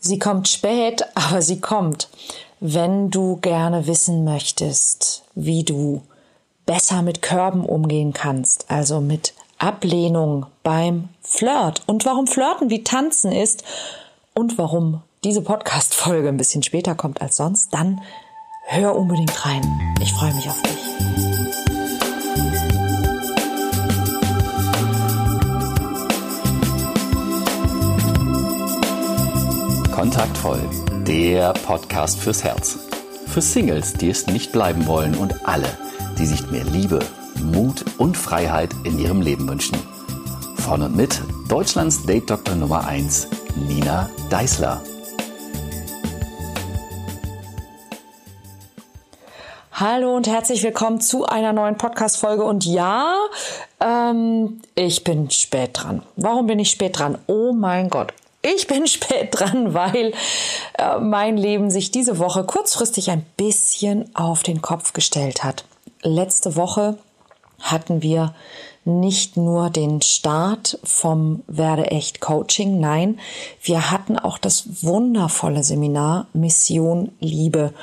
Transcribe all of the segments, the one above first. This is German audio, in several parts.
Sie kommt spät, aber sie kommt. Wenn du gerne wissen möchtest, wie du besser mit Körben umgehen kannst, also mit Ablehnung beim Flirt und warum Flirten wie Tanzen ist und warum diese Podcast-Folge ein bisschen später kommt als sonst, dann hör unbedingt rein. Ich freue mich auf dich. Kontaktvoll, der Podcast fürs Herz. Für Singles, die es nicht bleiben wollen und alle, die sich mehr Liebe, Mut und Freiheit in ihrem Leben wünschen. Von und mit Deutschlands Date-Doktor Nummer 1, Nina Deißler. Hallo und herzlich willkommen zu einer neuen Podcast-Folge. Und ja, ähm, ich bin spät dran. Warum bin ich spät dran? Oh mein Gott. Ich bin spät dran, weil äh, mein Leben sich diese Woche kurzfristig ein bisschen auf den Kopf gestellt hat. Letzte Woche hatten wir nicht nur den Start vom Werde echt Coaching, nein, wir hatten auch das wundervolle Seminar Mission Liebe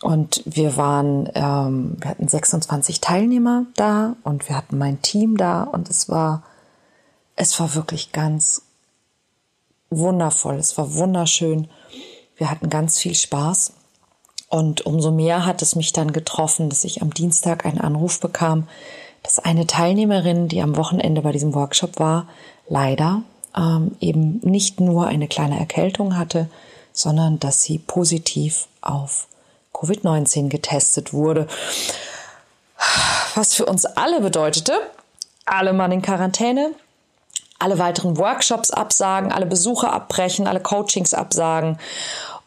und wir waren, ähm, wir hatten 26 Teilnehmer da und wir hatten mein Team da und es war, es war wirklich ganz wundervoll, es war wunderschön. Wir hatten ganz viel Spaß. Und umso mehr hat es mich dann getroffen, dass ich am Dienstag einen Anruf bekam, dass eine Teilnehmerin, die am Wochenende bei diesem Workshop war, leider ähm, eben nicht nur eine kleine Erkältung hatte, sondern dass sie positiv auf Covid-19 getestet wurde. Was für uns alle bedeutete, alle Mann in Quarantäne, alle weiteren Workshops absagen, alle Besuche abbrechen, alle Coachings absagen.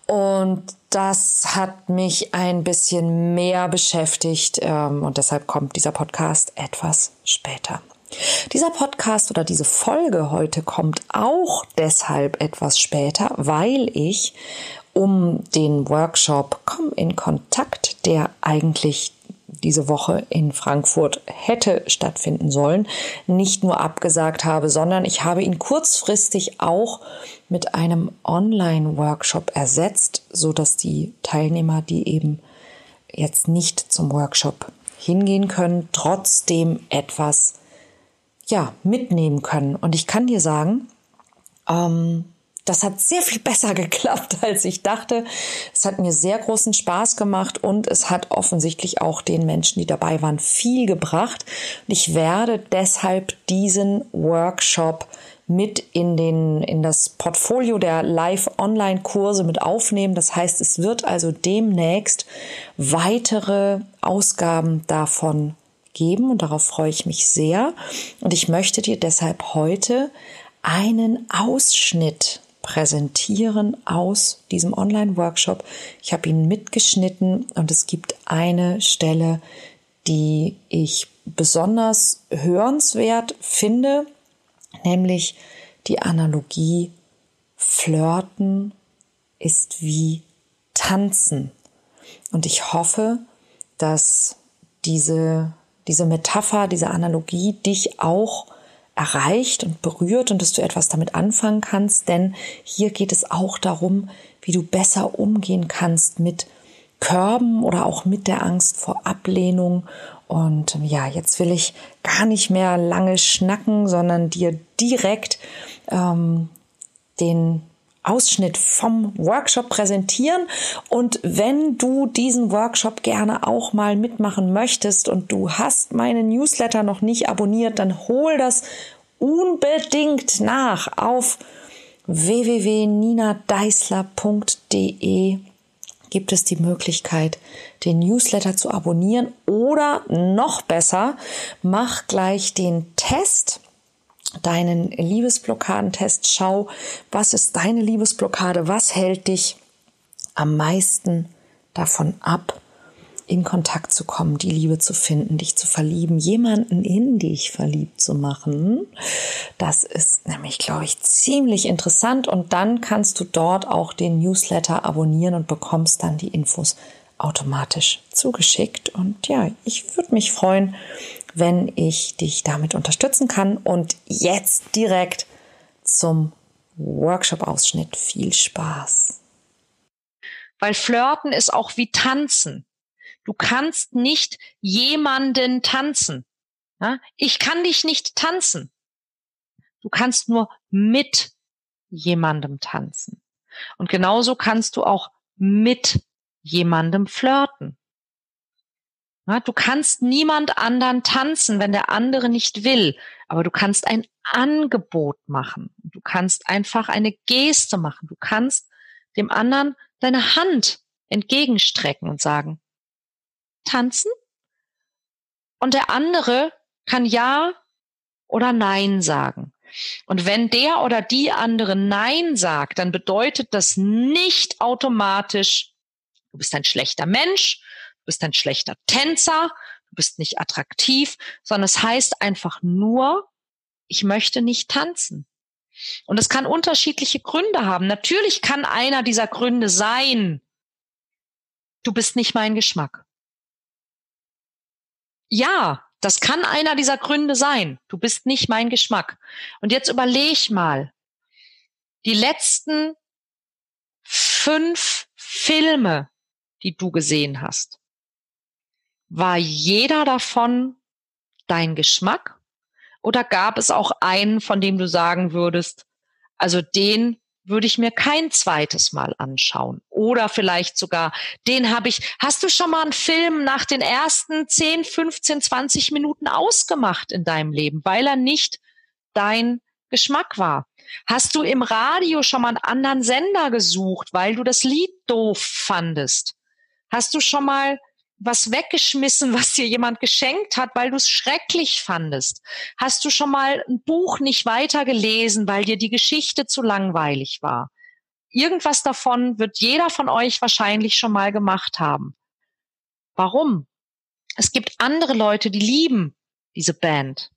Und das hat mich ein bisschen mehr beschäftigt ähm, und deshalb kommt dieser Podcast etwas später. Dieser Podcast oder diese Folge heute kommt auch deshalb etwas später, weil ich um den Workshop Komm in Kontakt, der eigentlich diese Woche in Frankfurt hätte stattfinden sollen, nicht nur abgesagt habe, sondern ich habe ihn kurzfristig auch mit einem Online-Workshop ersetzt, so dass die Teilnehmer, die eben jetzt nicht zum Workshop hingehen können, trotzdem etwas ja mitnehmen können. Und ich kann dir sagen, ähm, das hat sehr viel besser geklappt, als ich dachte. Es hat mir sehr großen Spaß gemacht und es hat offensichtlich auch den Menschen, die dabei waren, viel gebracht. Und ich werde deshalb diesen Workshop mit in den, in das Portfolio der Live-Online-Kurse mit aufnehmen. Das heißt, es wird also demnächst weitere Ausgaben davon geben und darauf freue ich mich sehr. Und ich möchte dir deshalb heute einen Ausschnitt präsentieren aus diesem Online-Workshop. Ich habe ihn mitgeschnitten und es gibt eine Stelle, die ich besonders hörenswert finde, nämlich die Analogie Flirten ist wie Tanzen. Und ich hoffe, dass diese, diese Metapher, diese Analogie dich auch erreicht und berührt und dass du etwas damit anfangen kannst, denn hier geht es auch darum, wie du besser umgehen kannst mit Körben oder auch mit der Angst vor Ablehnung. Und ja, jetzt will ich gar nicht mehr lange schnacken, sondern dir direkt ähm, den Ausschnitt vom Workshop präsentieren. Und wenn du diesen Workshop gerne auch mal mitmachen möchtest und du hast meine Newsletter noch nicht abonniert, dann hol das unbedingt nach auf www.ninadeisler.de gibt es die Möglichkeit, den Newsletter zu abonnieren? Oder noch besser, mach gleich den Test deinen Liebesblockadentest. Schau, was ist deine Liebesblockade? Was hält dich am meisten davon ab, in Kontakt zu kommen, die Liebe zu finden, dich zu verlieben, jemanden in dich verliebt zu machen. Das ist nämlich, glaube ich, ziemlich interessant und dann kannst du dort auch den Newsletter abonnieren und bekommst dann die Infos automatisch zugeschickt. Und ja, ich würde mich freuen, wenn ich dich damit unterstützen kann. Und jetzt direkt zum Workshop-Ausschnitt. Viel Spaß! Weil Flirten ist auch wie Tanzen. Du kannst nicht jemanden tanzen. Ich kann dich nicht tanzen. Du kannst nur mit jemandem tanzen. Und genauso kannst du auch mit jemandem flirten. Du kannst niemand anderen tanzen, wenn der andere nicht will, aber du kannst ein Angebot machen. Du kannst einfach eine Geste machen. Du kannst dem anderen deine Hand entgegenstrecken und sagen, tanzen? Und der andere kann ja oder nein sagen. Und wenn der oder die andere Nein sagt, dann bedeutet das nicht automatisch, du bist ein schlechter Mensch, bist ein schlechter Tänzer, du bist nicht attraktiv, sondern es heißt einfach nur, ich möchte nicht tanzen. Und es kann unterschiedliche Gründe haben. Natürlich kann einer dieser Gründe sein, du bist nicht mein Geschmack. Ja, das kann einer dieser Gründe sein. Du bist nicht mein Geschmack. Und jetzt überleg mal, die letzten fünf Filme, die du gesehen hast, war jeder davon dein Geschmack? Oder gab es auch einen, von dem du sagen würdest, also den würde ich mir kein zweites Mal anschauen. Oder vielleicht sogar, den habe ich, hast du schon mal einen Film nach den ersten 10, 15, 20 Minuten ausgemacht in deinem Leben, weil er nicht dein Geschmack war? Hast du im Radio schon mal einen anderen Sender gesucht, weil du das Lied doof fandest? Hast du schon mal was weggeschmissen, was dir jemand geschenkt hat, weil du es schrecklich fandest? Hast du schon mal ein Buch nicht weitergelesen, weil dir die Geschichte zu langweilig war? Irgendwas davon wird jeder von euch wahrscheinlich schon mal gemacht haben. Warum? Es gibt andere Leute, die lieben diese Band.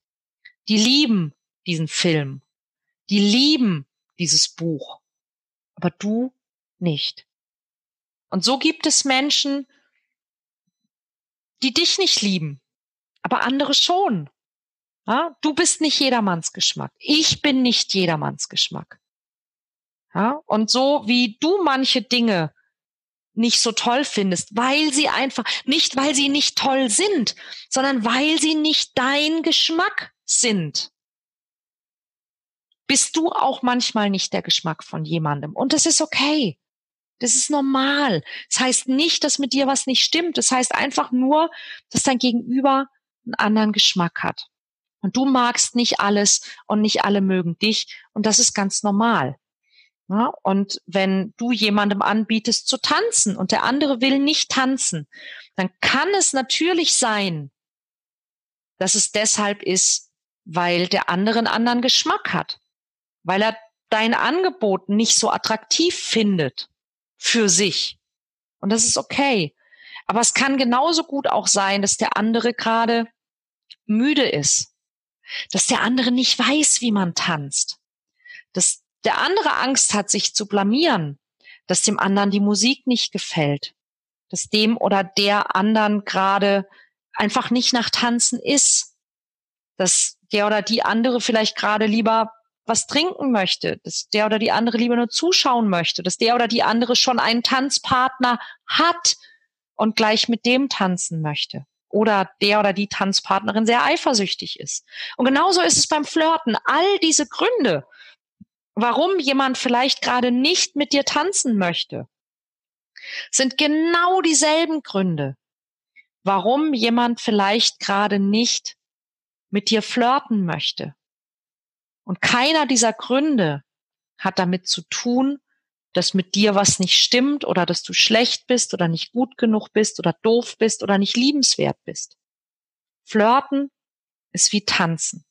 Die lieben diesen Film. Die lieben dieses Buch. Aber du nicht. Und so gibt es Menschen, die dich nicht lieben, aber andere schon. Ja, du bist nicht jedermanns Geschmack. Ich bin nicht jedermanns Geschmack. Ja, und so wie du manche Dinge nicht so toll findest, weil sie einfach, nicht weil sie nicht toll sind, sondern weil sie nicht dein Geschmack sind, bist du auch manchmal nicht der Geschmack von jemandem. Und das ist okay. Das ist normal. Das heißt nicht, dass mit dir was nicht stimmt. Das heißt einfach nur, dass dein Gegenüber einen anderen Geschmack hat. Und du magst nicht alles und nicht alle mögen dich. Und das ist ganz normal. Ja, und wenn du jemandem anbietest zu tanzen und der andere will nicht tanzen, dann kann es natürlich sein, dass es deshalb ist, weil der andere einen anderen Geschmack hat, weil er dein Angebot nicht so attraktiv findet für sich. Und das ist okay. Aber es kann genauso gut auch sein, dass der andere gerade müde ist, dass der andere nicht weiß, wie man tanzt, dass der andere Angst hat, sich zu blamieren, dass dem anderen die Musik nicht gefällt, dass dem oder der anderen gerade einfach nicht nach Tanzen ist, dass der oder die andere vielleicht gerade lieber was trinken möchte, dass der oder die andere lieber nur zuschauen möchte, dass der oder die andere schon einen Tanzpartner hat und gleich mit dem tanzen möchte. Oder der oder die Tanzpartnerin sehr eifersüchtig ist. Und genauso ist es beim Flirten. All diese Gründe, warum jemand vielleicht gerade nicht mit dir tanzen möchte, sind genau dieselben Gründe, warum jemand vielleicht gerade nicht mit dir flirten möchte. Und keiner dieser Gründe hat damit zu tun, dass mit dir was nicht stimmt oder dass du schlecht bist oder nicht gut genug bist oder doof bist oder nicht liebenswert bist. Flirten ist wie tanzen.